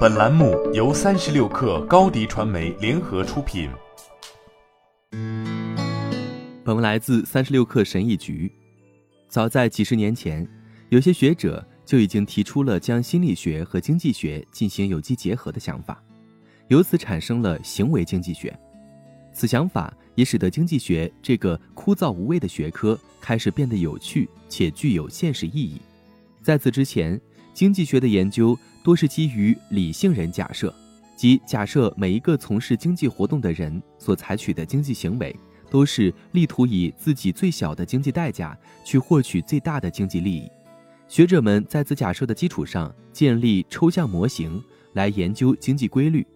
本栏目由三十六氪高低传媒联合出品。本文来自三十六氪神译局。早在几十年前，有些学者就已经提出了将心理学和经济学进行有机结合的想法，由此产生了行为经济学。此想法也使得经济学这个枯燥无味的学科开始变得有趣且具有现实意义。在此之前，经济学的研究多是基于理性人假设，即假设每一个从事经济活动的人所采取的经济行为都是力图以自己最小的经济代价去获取最大的经济利益。学者们在此假设的基础上建立抽象模型来研究经济规律，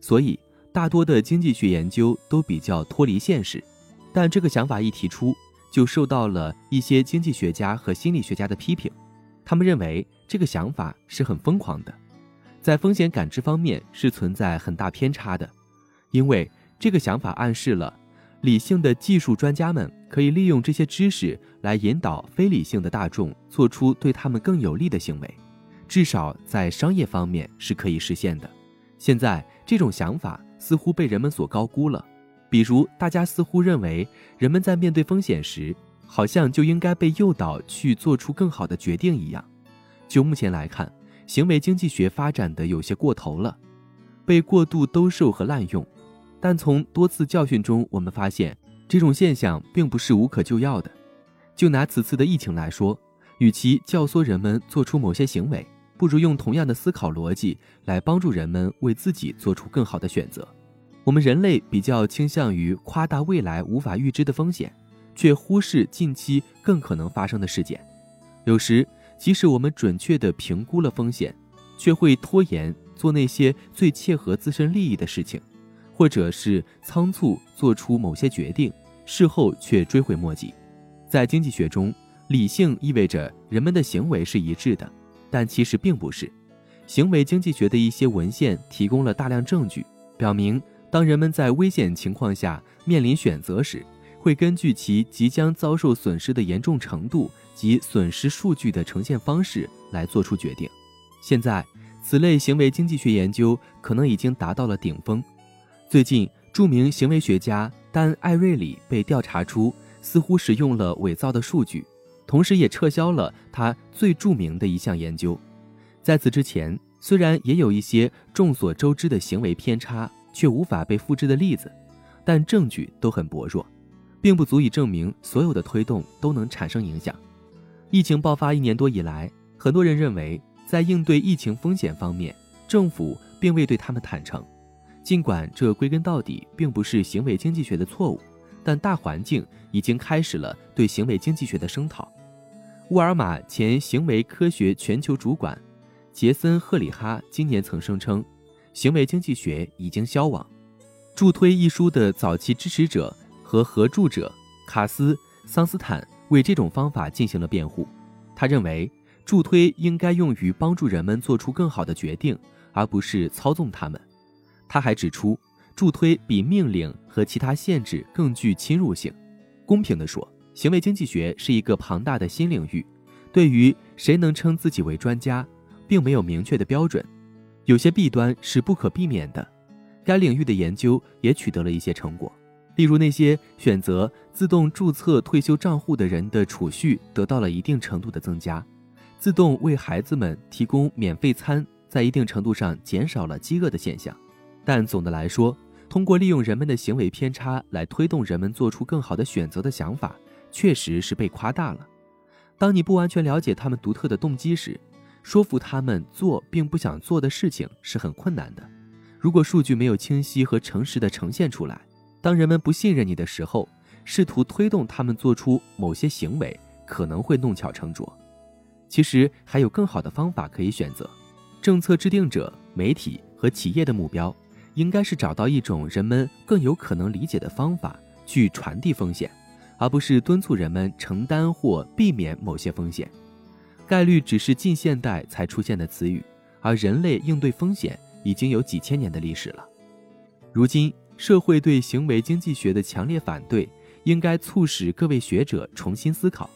所以大多的经济学研究都比较脱离现实。但这个想法一提出，就受到了一些经济学家和心理学家的批评。他们认为这个想法是很疯狂的，在风险感知方面是存在很大偏差的，因为这个想法暗示了理性的技术专家们可以利用这些知识来引导非理性的大众做出对他们更有利的行为，至少在商业方面是可以实现的。现在这种想法似乎被人们所高估了，比如大家似乎认为人们在面对风险时。好像就应该被诱导去做出更好的决定一样。就目前来看，行为经济学发展的有些过头了，被过度兜售和滥用。但从多次教训中，我们发现这种现象并不是无可救药的。就拿此次的疫情来说，与其教唆人们做出某些行为，不如用同样的思考逻辑来帮助人们为自己做出更好的选择。我们人类比较倾向于夸大未来无法预知的风险。却忽视近期更可能发生的事件。有时，即使我们准确地评估了风险，却会拖延做那些最切合自身利益的事情，或者是仓促做出某些决定，事后却追悔莫及。在经济学中，理性意味着人们的行为是一致的，但其实并不是。行为经济学的一些文献提供了大量证据，表明当人们在危险情况下面临选择时。会根据其即将遭受损失的严重程度及损失数据的呈现方式来做出决定。现在，此类行为经济学研究可能已经达到了顶峰。最近，著名行为学家丹·艾瑞里被调查出似乎使用了伪造的数据，同时也撤销了他最著名的一项研究。在此之前，虽然也有一些众所周知的行为偏差却无法被复制的例子，但证据都很薄弱。并不足以证明所有的推动都能产生影响。疫情爆发一年多以来，很多人认为在应对疫情风险方面，政府并未对他们坦诚。尽管这归根到底并不是行为经济学的错误，但大环境已经开始了对行为经济学的声讨。沃尔玛前行为科学全球主管杰森·赫里哈今年曾声称，行为经济学已经消亡。助推一书的早期支持者。和合著者卡斯桑斯坦为这种方法进行了辩护。他认为，助推应该用于帮助人们做出更好的决定，而不是操纵他们。他还指出，助推比命令和其他限制更具侵入性。公平地说，行为经济学是一个庞大的新领域，对于谁能称自己为专家，并没有明确的标准。有些弊端是不可避免的。该领域的研究也取得了一些成果。例如，那些选择自动注册退休账户的人的储蓄得到了一定程度的增加；自动为孩子们提供免费餐，在一定程度上减少了饥饿的现象。但总的来说，通过利用人们的行为偏差来推动人们做出更好的选择的想法，确实是被夸大了。当你不完全了解他们独特的动机时，说服他们做并不想做的事情是很困难的。如果数据没有清晰和诚实地呈现出来，当人们不信任你的时候，试图推动他们做出某些行为，可能会弄巧成拙。其实还有更好的方法可以选择。政策制定者、媒体和企业的目标，应该是找到一种人们更有可能理解的方法去传递风险，而不是敦促人们承担或避免某些风险。概率只是近现代才出现的词语，而人类应对风险已经有几千年的历史了。如今。社会对行为经济学的强烈反对，应该促使各位学者重新思考，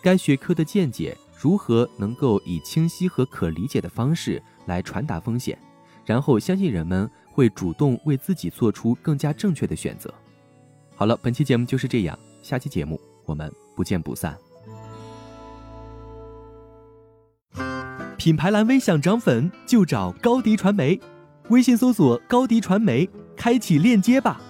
该学科的见解如何能够以清晰和可理解的方式来传达风险，然后相信人们会主动为自己做出更加正确的选择。好了，本期节目就是这样，下期节目我们不见不散。品牌蓝 V 想涨粉就找高迪传媒，微信搜索高迪传媒，开启链接吧。